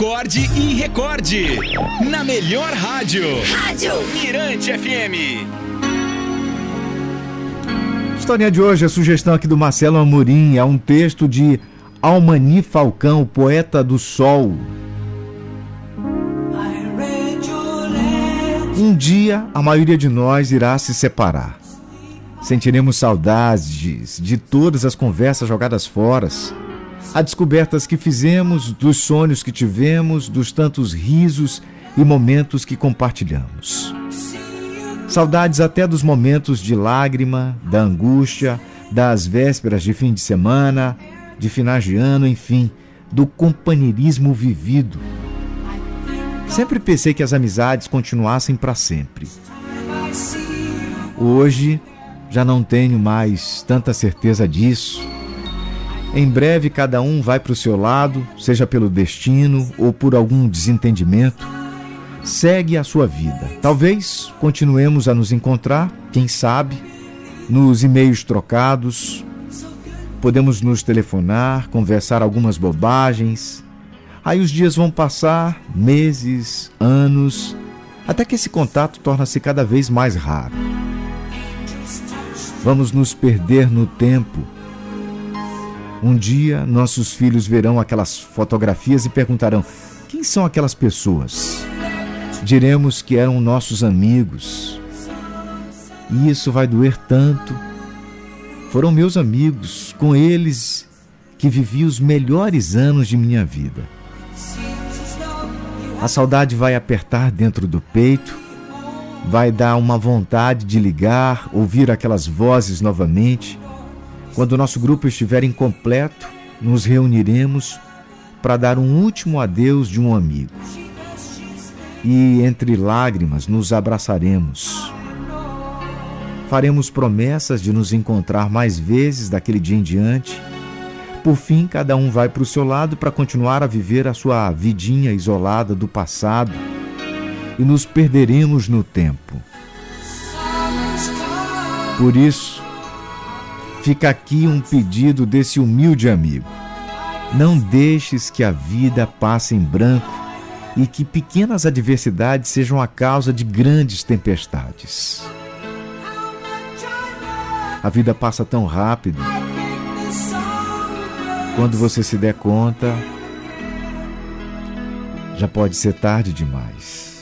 acorde e recorde. Na melhor rádio. Rádio Mirante FM. História de hoje, a sugestão aqui do Marcelo Amorim é um texto de Almani Falcão, poeta do sol. Um dia a maioria de nós irá se separar. Sentiremos saudades de todas as conversas jogadas fora, as descobertas que fizemos, dos sonhos que tivemos, dos tantos risos e momentos que compartilhamos. Saudades até dos momentos de lágrima, da angústia, das vésperas de fim de semana, de finais de ano, enfim, do companheirismo vivido. Sempre pensei que as amizades continuassem para sempre. Hoje já não tenho mais tanta certeza disso. Em breve cada um vai para o seu lado, seja pelo destino ou por algum desentendimento. Segue a sua vida. Talvez continuemos a nos encontrar, quem sabe, nos e-mails trocados. Podemos nos telefonar, conversar algumas bobagens. Aí os dias vão passar, meses, anos, até que esse contato torna-se cada vez mais raro. Vamos nos perder no tempo um dia nossos filhos verão aquelas fotografias e perguntarão: quem são aquelas pessoas? Diremos que eram nossos amigos. E isso vai doer tanto. Foram meus amigos, com eles que vivi os melhores anos de minha vida. A saudade vai apertar dentro do peito, vai dar uma vontade de ligar, ouvir aquelas vozes novamente quando o nosso grupo estiver incompleto, nos reuniremos para dar um último adeus de um amigo. E entre lágrimas nos abraçaremos. Faremos promessas de nos encontrar mais vezes daquele dia em diante. Por fim, cada um vai para o seu lado para continuar a viver a sua vidinha isolada do passado e nos perderemos no tempo. Por isso, Fica aqui um pedido desse humilde amigo. Não deixes que a vida passe em branco e que pequenas adversidades sejam a causa de grandes tempestades. A vida passa tão rápido. Quando você se der conta, já pode ser tarde demais.